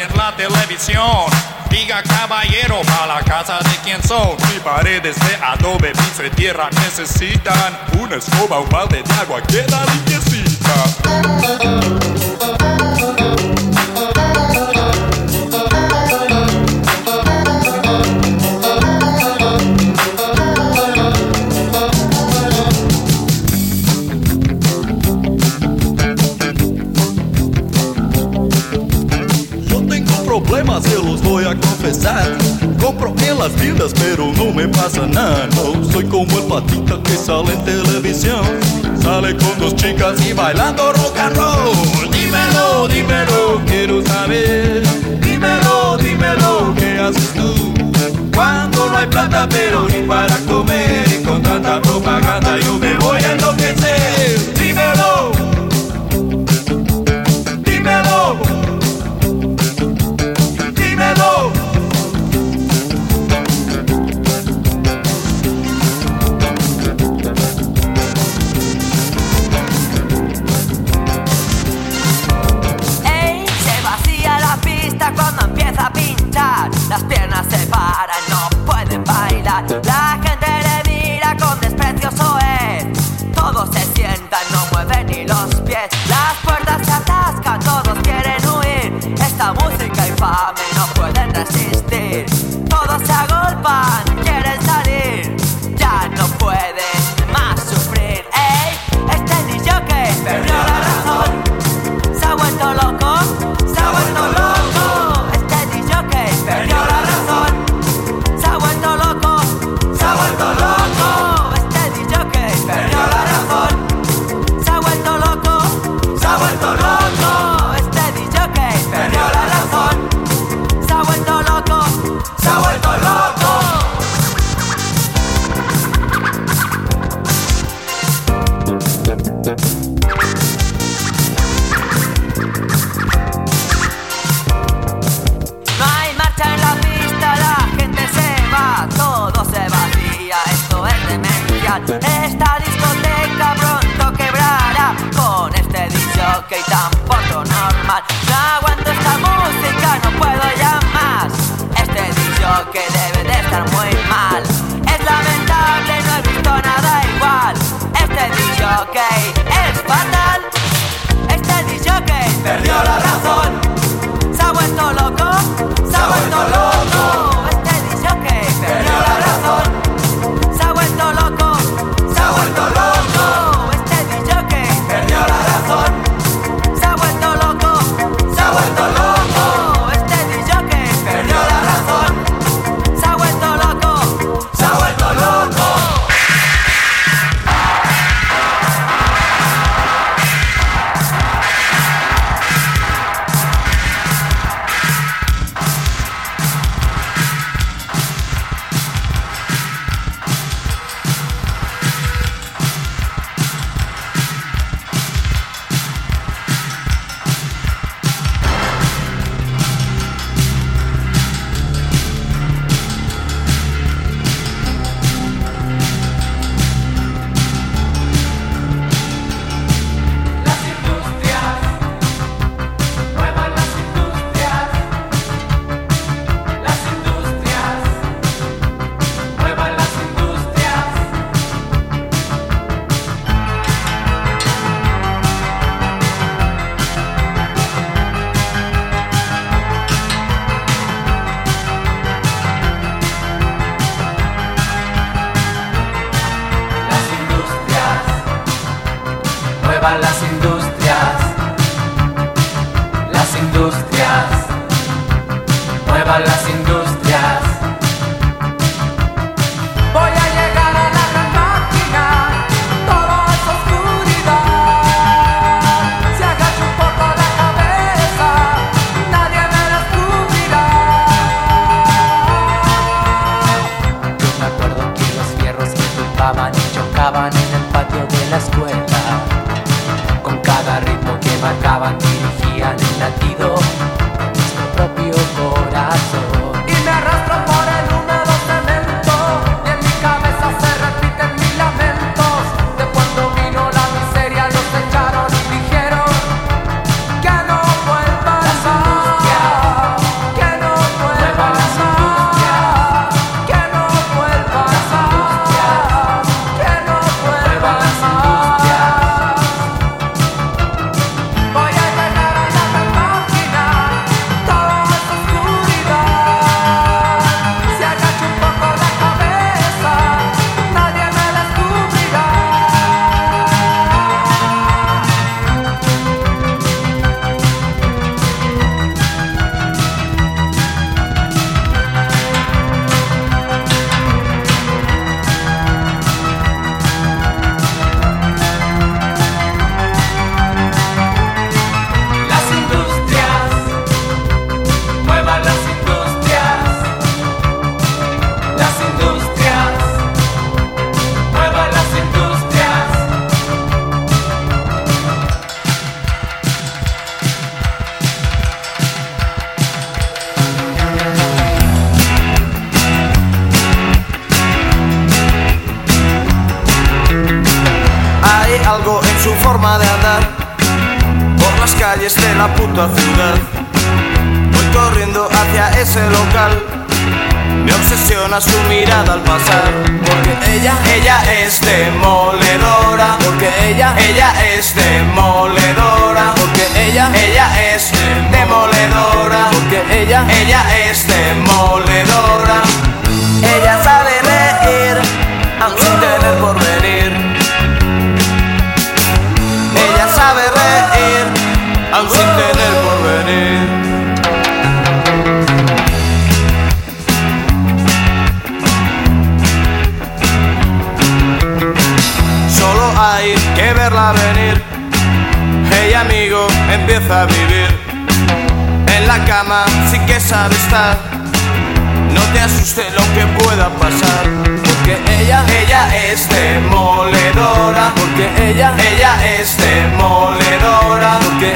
en la televisión. Diga caballero, para la casa de quien son. Mi paredes de adobe, piso y tierra necesitan una escoba, un balde de agua que la limpiecita. las pero no me pasa nada. Soy como el patita que sale en televisión. Sale con dos chicas y bailando rock and roll. Dímelo, dímelo, quiero saber. Dímelo, dímelo, ¿qué haces tú? Cuando no hay plata, pero ni para comer. Y con tanta propaganda yo me voy a enloquecer.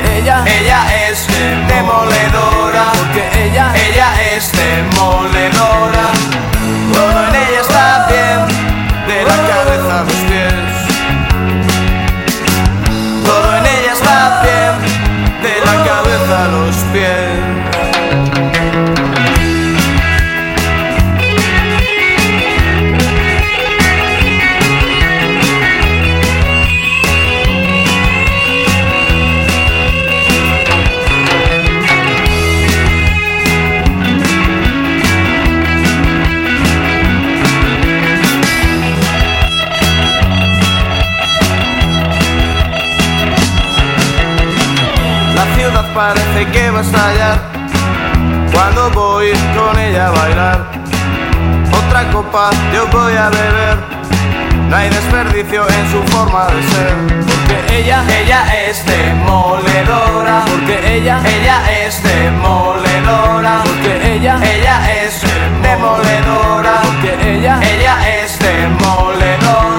ella, ella, yo voy a beber. No hay desperdicio en su forma de ser. Porque ella, ella es demoledora. Porque ella, ella es demoledora. Porque ella, ella es demoledora. Porque ella, ella es demoledora.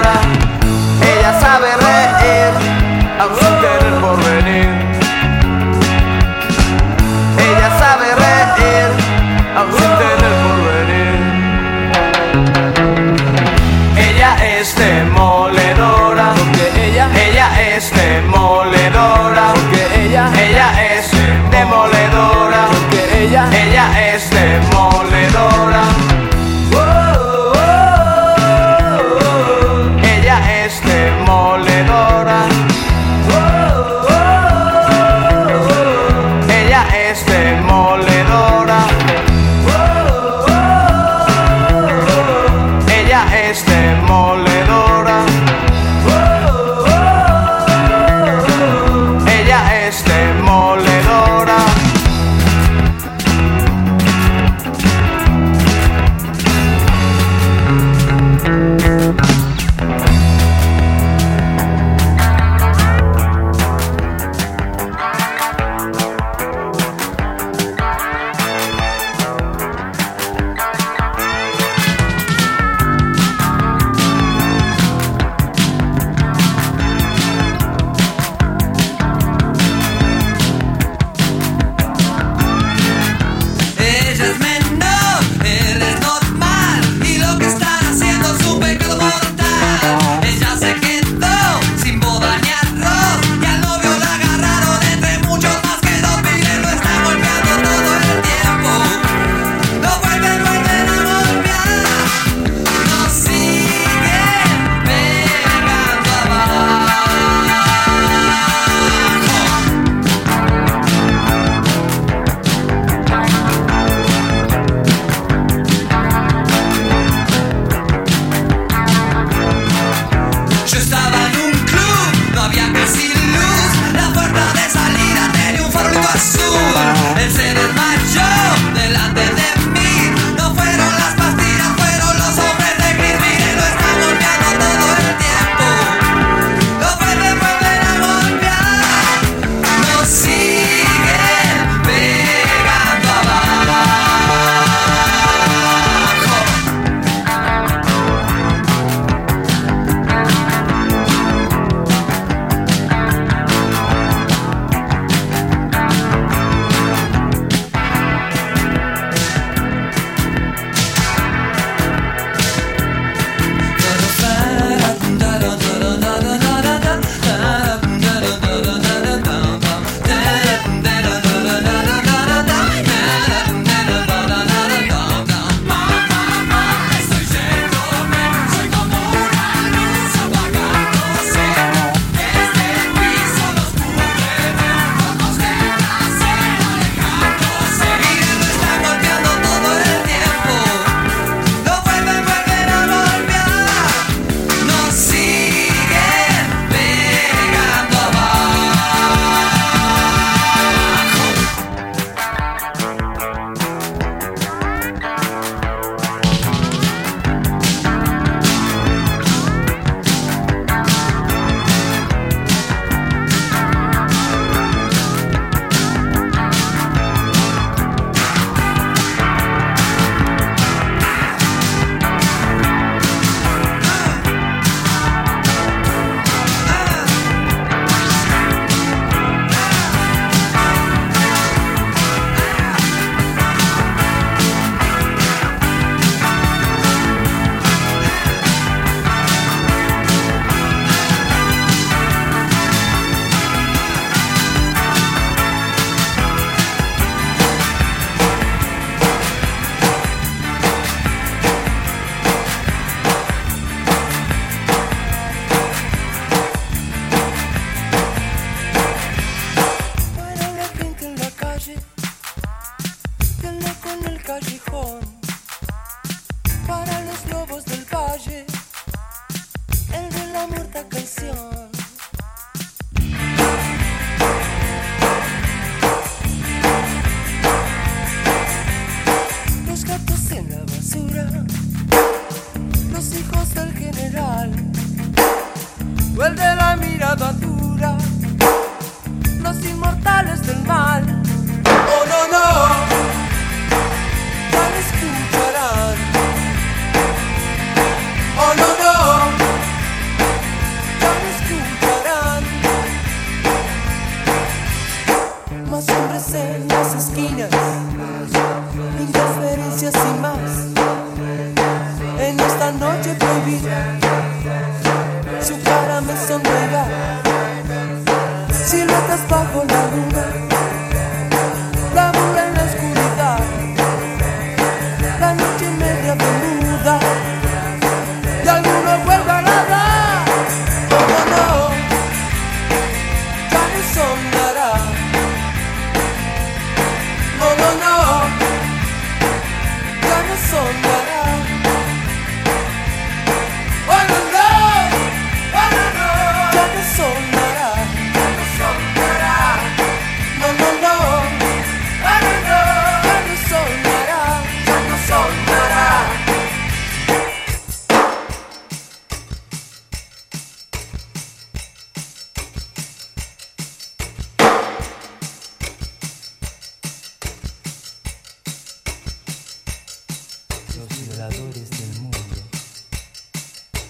los violadores del mundo.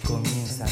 Comienzan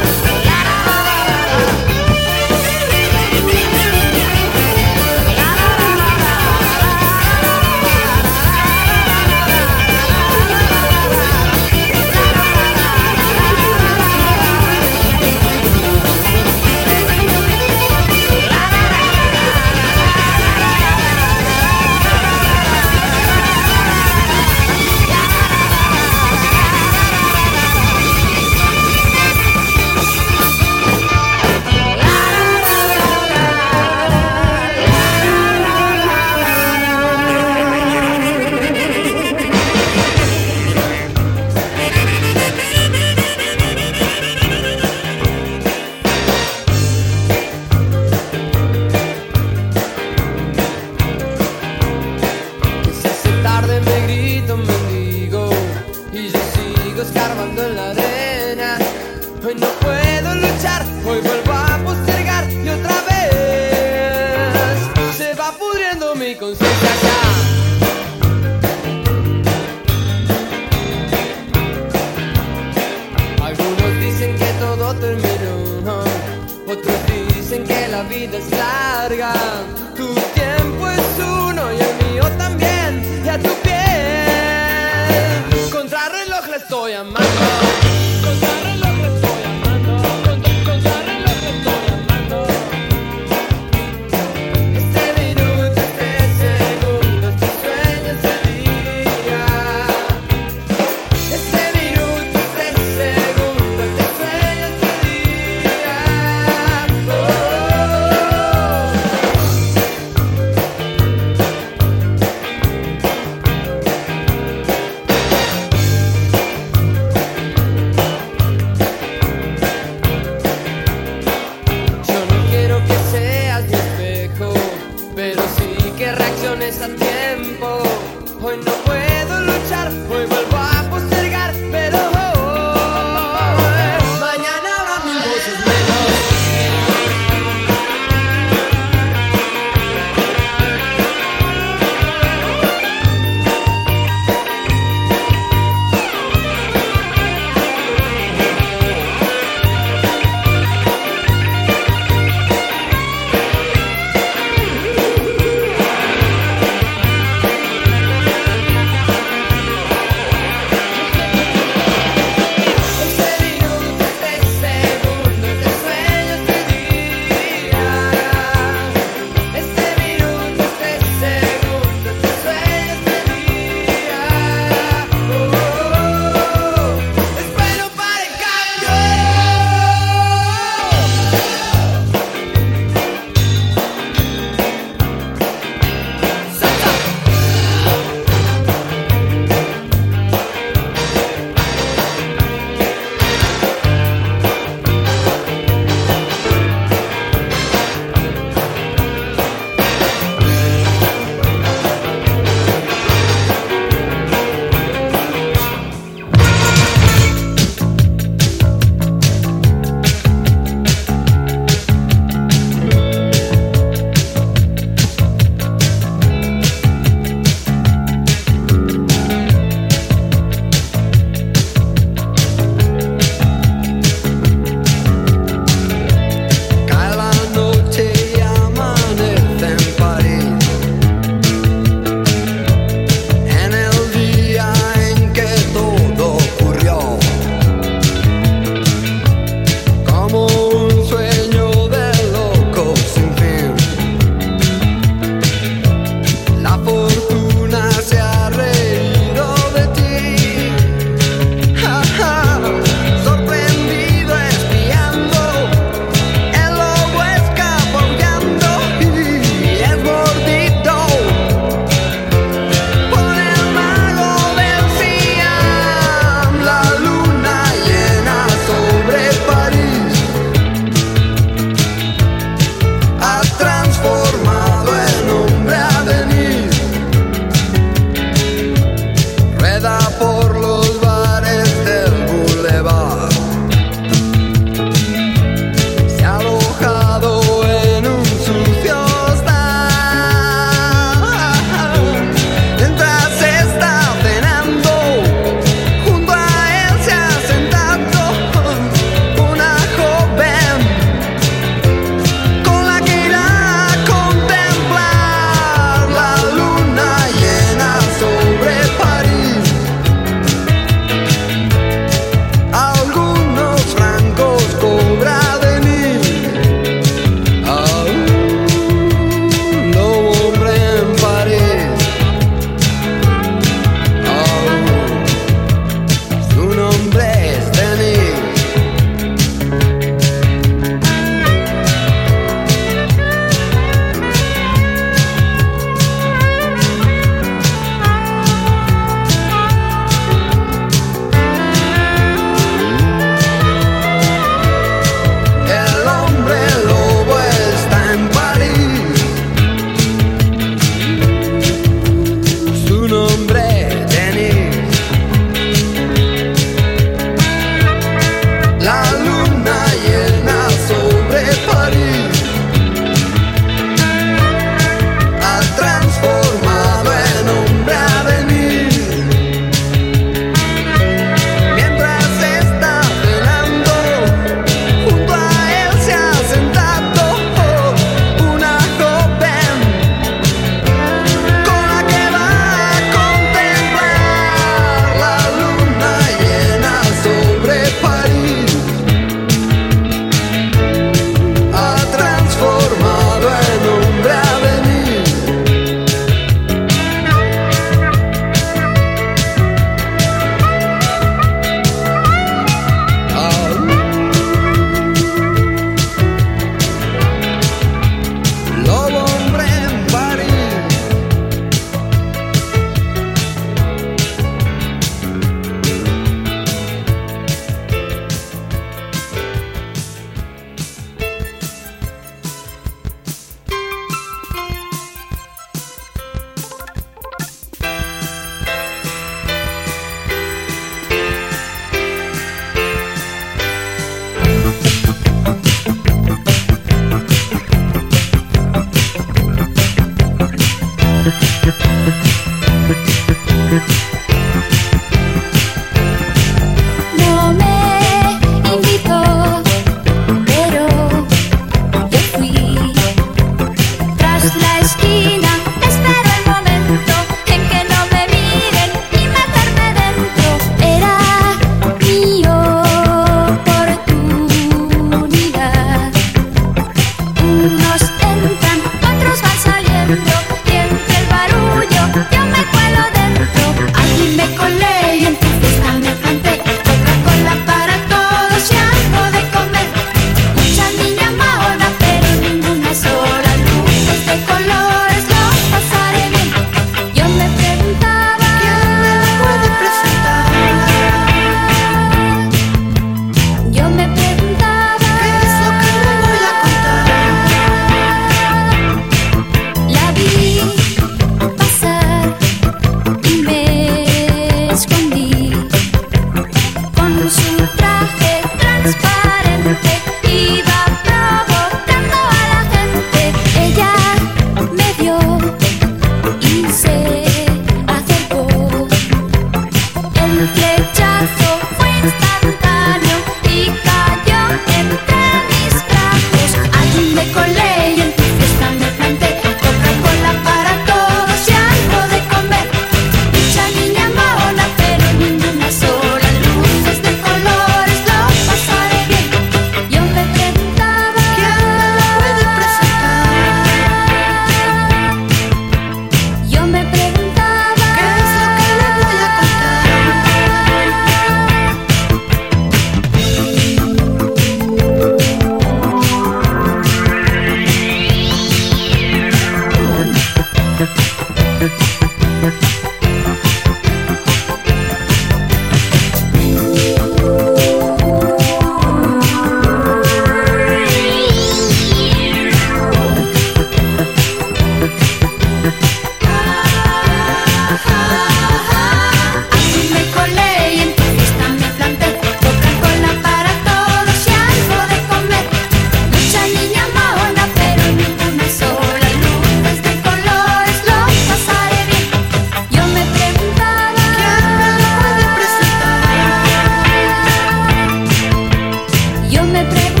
me atrevo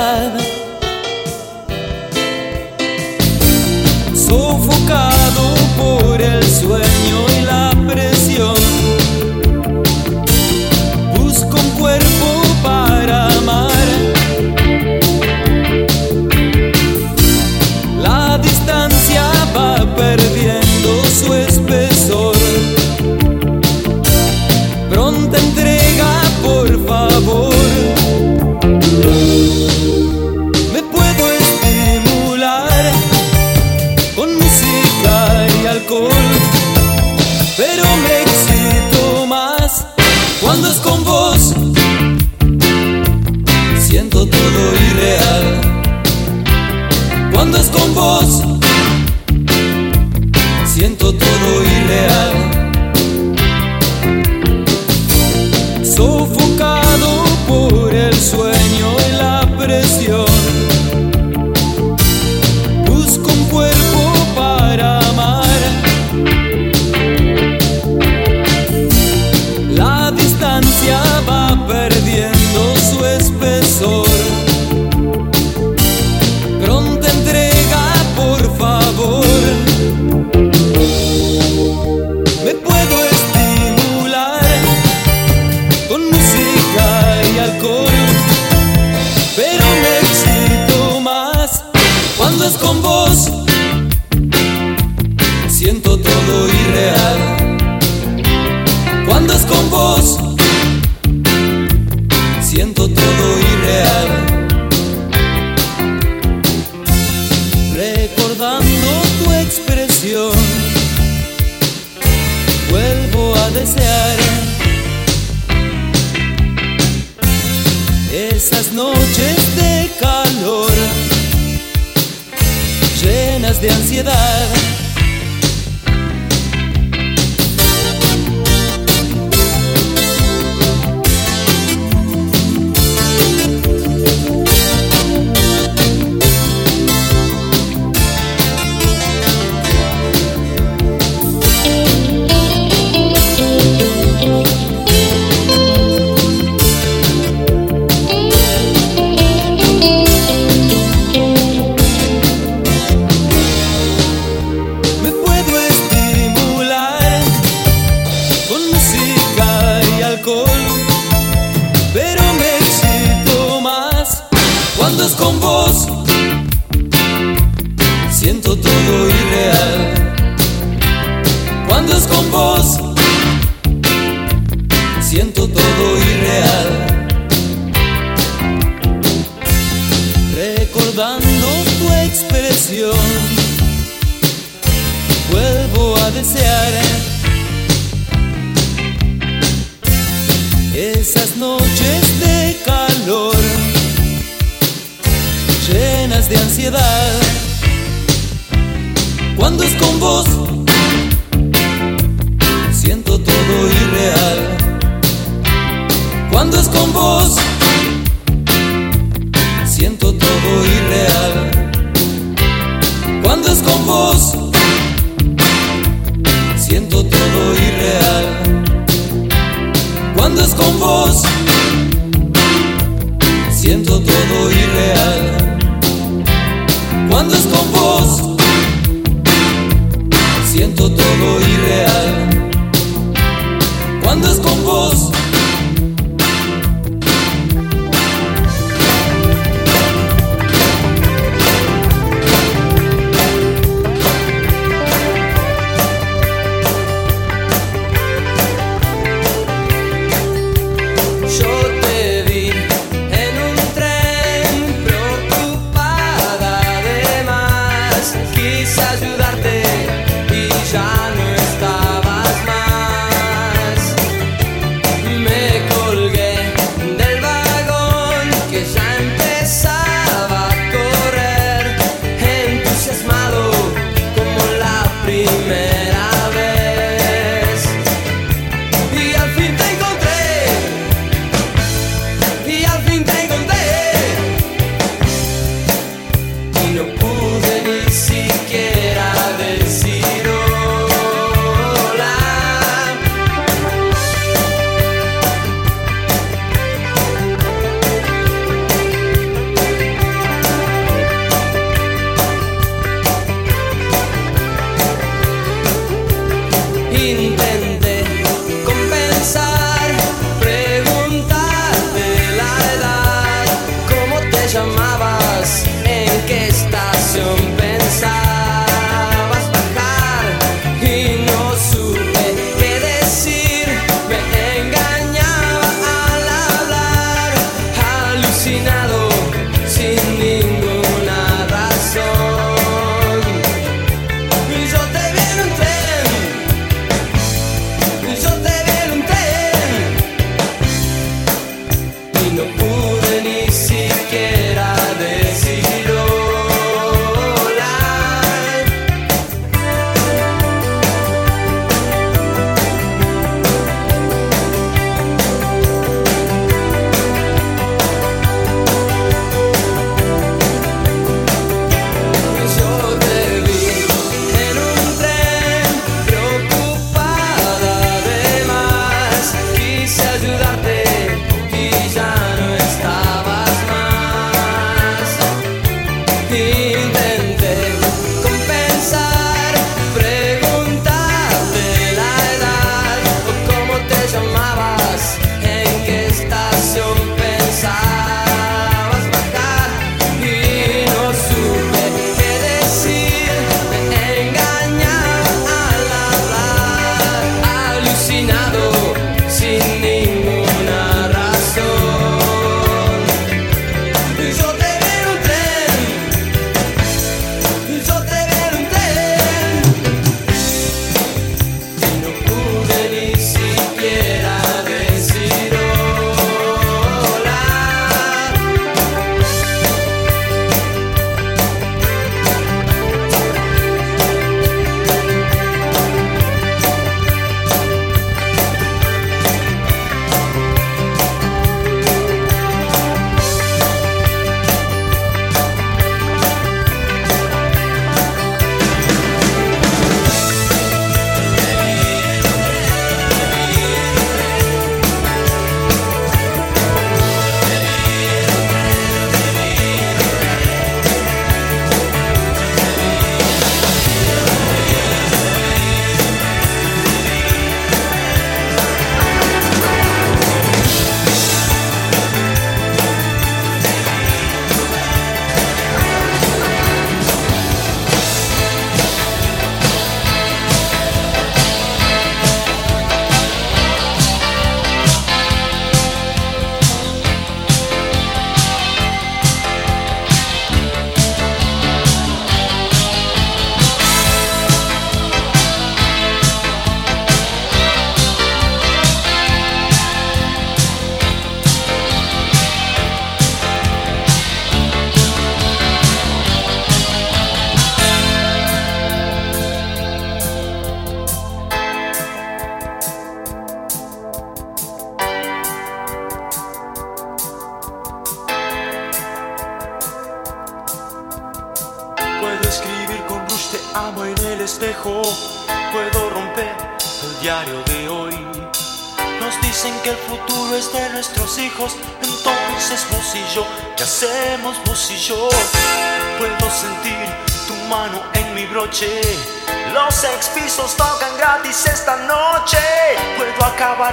de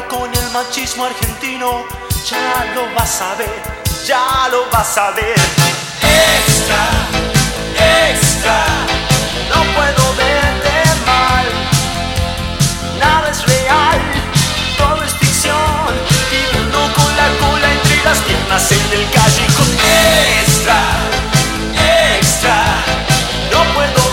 con el machismo argentino. Ya lo vas a ver, ya lo vas a ver. Extra, extra. No puedo verte mal. Nada es real, todo es ficción. Viviendo con la cola entre las piernas en el callejón. Extra, extra. No puedo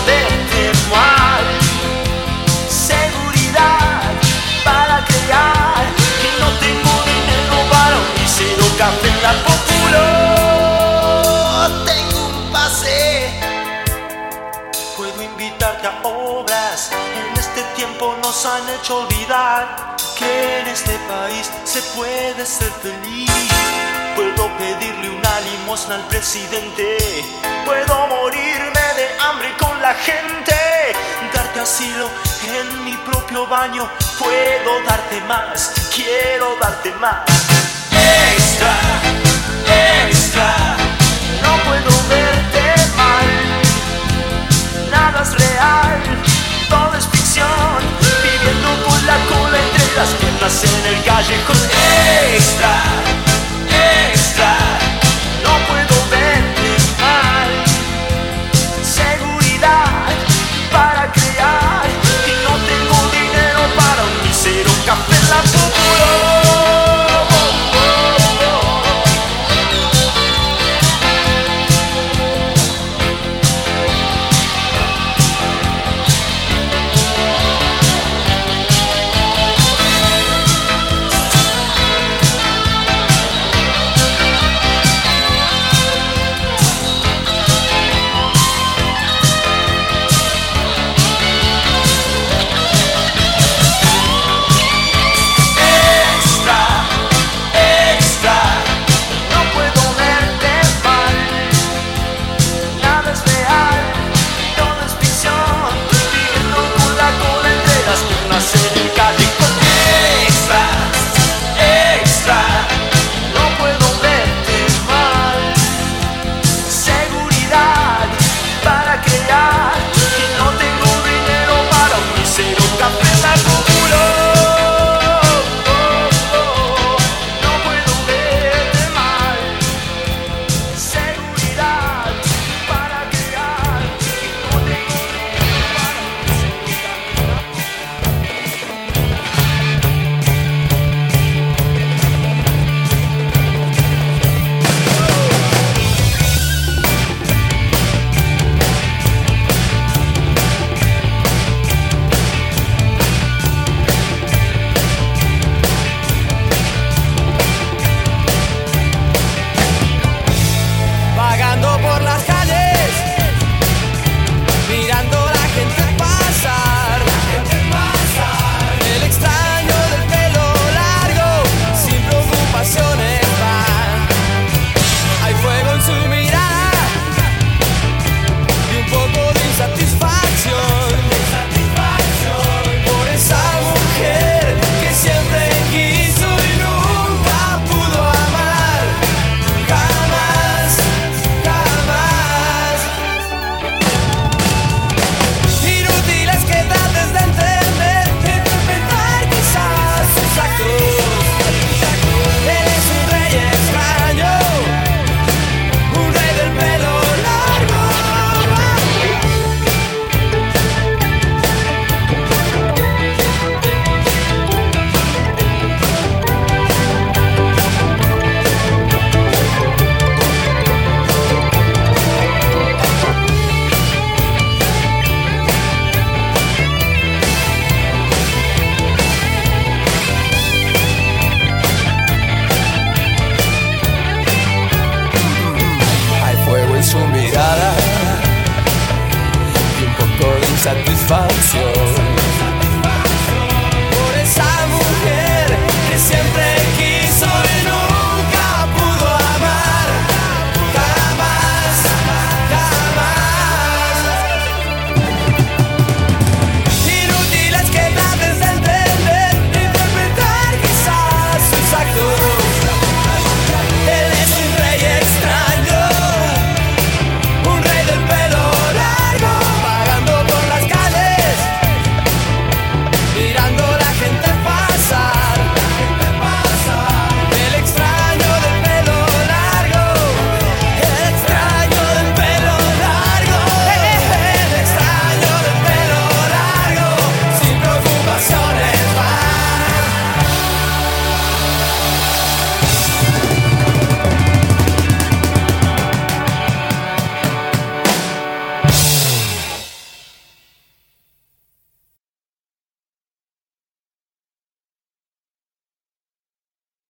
Obras. En este tiempo nos han hecho olvidar que en este país se puede ser feliz. Puedo pedirle una limosna al presidente. Puedo morirme de hambre con la gente. Darte asilo en mi propio baño. Puedo darte más. Quiero darte más. Extra, extra. No puedo mal nada es real, todo es ficción, viviendo con la cola entre las piernas en el callejón. Extra, extra,